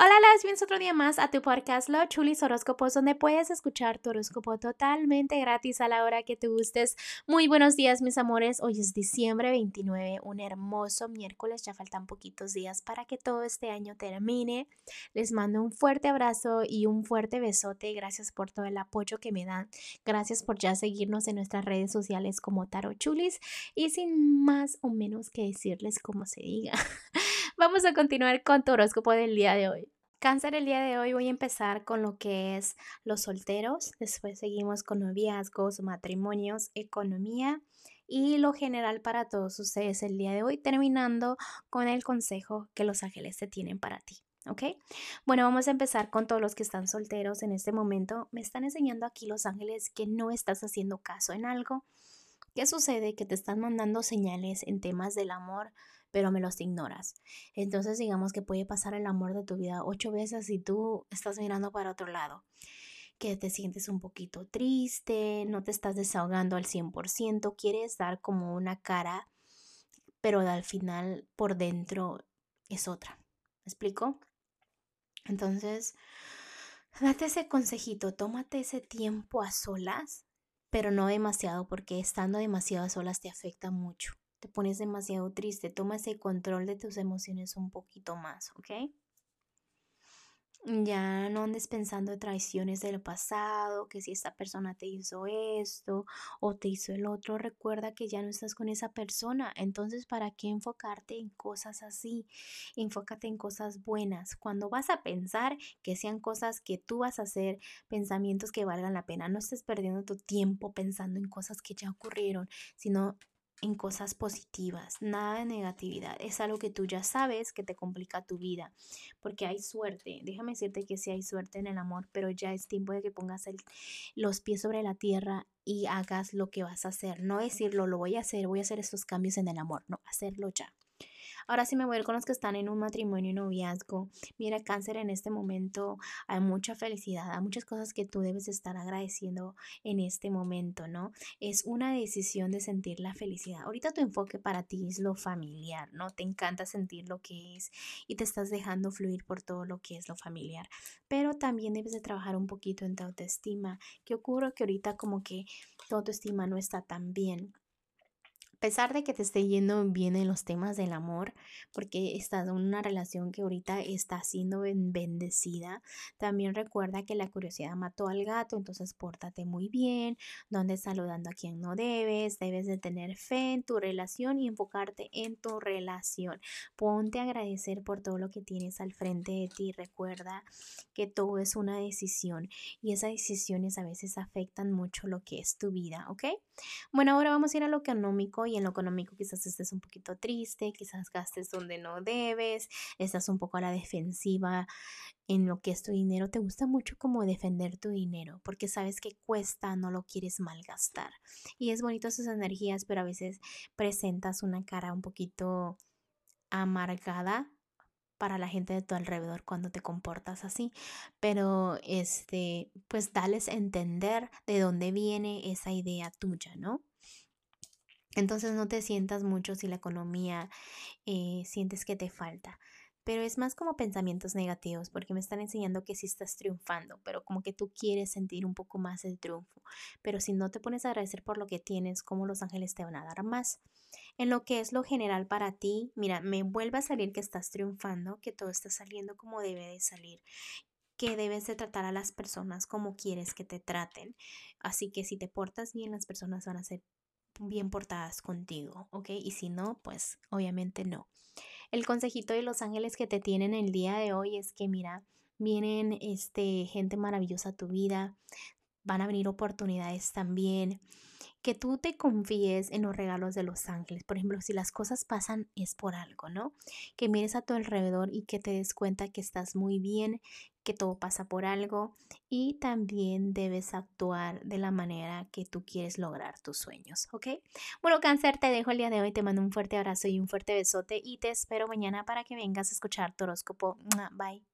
Hola, las bienvenidos otro día más a tu podcast Lo Chulis Horóscopos, donde puedes escuchar tu horóscopo totalmente gratis a la hora que te gustes. Muy buenos días, mis amores. Hoy es diciembre 29, un hermoso miércoles. Ya faltan poquitos días para que todo este año termine. Les mando un fuerte abrazo y un fuerte besote. Gracias por todo el apoyo que me dan. Gracias por ya seguirnos en nuestras redes sociales como Taro Chulis. Y sin más o menos que decirles como se diga. Vamos a continuar con tu horóscopo del día de hoy. Cáncer, el día de hoy voy a empezar con lo que es los solteros, después seguimos con noviazgos, matrimonios, economía y lo general para todos ustedes el día de hoy, terminando con el consejo que los ángeles te tienen para ti. ¿Ok? Bueno, vamos a empezar con todos los que están solteros en este momento. Me están enseñando aquí los ángeles que no estás haciendo caso en algo. ¿Qué sucede? Que te están mandando señales en temas del amor, pero me los ignoras. Entonces digamos que puede pasar el amor de tu vida ocho veces y tú estás mirando para otro lado que te sientes un poquito triste, no te estás desahogando al 100%, quieres dar como una cara, pero al final por dentro es otra. ¿Me explico? Entonces, date ese consejito, tómate ese tiempo a solas, pero no demasiado, porque estando demasiado solas te afecta mucho te pones demasiado triste, toma ese control de tus emociones un poquito más, ¿ok? Ya no andes pensando en traiciones del pasado, que si esta persona te hizo esto o te hizo el otro, recuerda que ya no estás con esa persona. Entonces, ¿para qué enfocarte en cosas así? Enfócate en cosas buenas. Cuando vas a pensar que sean cosas que tú vas a hacer, pensamientos que valgan la pena. No estés perdiendo tu tiempo pensando en cosas que ya ocurrieron, sino en cosas positivas, nada de negatividad. Es algo que tú ya sabes que te complica tu vida, porque hay suerte. Déjame decirte que sí hay suerte en el amor, pero ya es tiempo de que pongas los pies sobre la tierra y hagas lo que vas a hacer. No decirlo, lo voy a hacer, voy a hacer estos cambios en el amor, no, hacerlo ya. Ahora sí me voy a ir con los que están en un matrimonio y noviazgo. Mira, cáncer, en este momento hay mucha felicidad, hay muchas cosas que tú debes estar agradeciendo en este momento, ¿no? Es una decisión de sentir la felicidad. Ahorita tu enfoque para ti es lo familiar, ¿no? Te encanta sentir lo que es y te estás dejando fluir por todo lo que es lo familiar. Pero también debes de trabajar un poquito en tu autoestima. ¿Qué ocurre? Que ahorita como que tu autoestima no está tan bien pesar de que te esté yendo bien en los temas del amor, porque estás en una relación que ahorita está siendo bendecida, también recuerda que la curiosidad mató al gato, entonces pórtate muy bien, no andes saludando a quien no debes, debes de tener fe en tu relación y enfocarte en tu relación. Ponte a agradecer por todo lo que tienes al frente de ti, recuerda que todo es una decisión y esas decisiones a veces afectan mucho lo que es tu vida, ¿ok? Bueno, ahora vamos a ir a lo económico y en lo económico quizás estés un poquito triste, quizás gastes donde no debes, estás un poco a la defensiva en lo que es tu dinero, te gusta mucho como defender tu dinero porque sabes que cuesta, no lo quieres malgastar. Y es bonito esas energías, pero a veces presentas una cara un poquito amargada para la gente de tu alrededor cuando te comportas así, pero este, pues dales a entender de dónde viene esa idea tuya, ¿no? Entonces no te sientas mucho si la economía eh, sientes que te falta. Pero es más como pensamientos negativos, porque me están enseñando que sí estás triunfando, pero como que tú quieres sentir un poco más el triunfo. Pero si no te pones a agradecer por lo que tienes, como los ángeles te van a dar más. En lo que es lo general para ti, mira, me vuelve a salir que estás triunfando, que todo está saliendo como debe de salir que debes de tratar a las personas como quieres que te traten. Así que si te portas bien, las personas van a ser bien portadas contigo, ¿ok? Y si no, pues obviamente no. El consejito de los ángeles que te tienen el día de hoy es que, mira, vienen este, gente maravillosa a tu vida, van a venir oportunidades también, que tú te confíes en los regalos de los ángeles. Por ejemplo, si las cosas pasan es por algo, ¿no? Que mires a tu alrededor y que te des cuenta que estás muy bien, que todo pasa por algo y también debes actuar de la manera que tú quieres lograr tus sueños, ¿ok? Bueno, cáncer, te dejo el día de hoy, te mando un fuerte abrazo y un fuerte besote y te espero mañana para que vengas a escuchar tu horóscopo. Bye.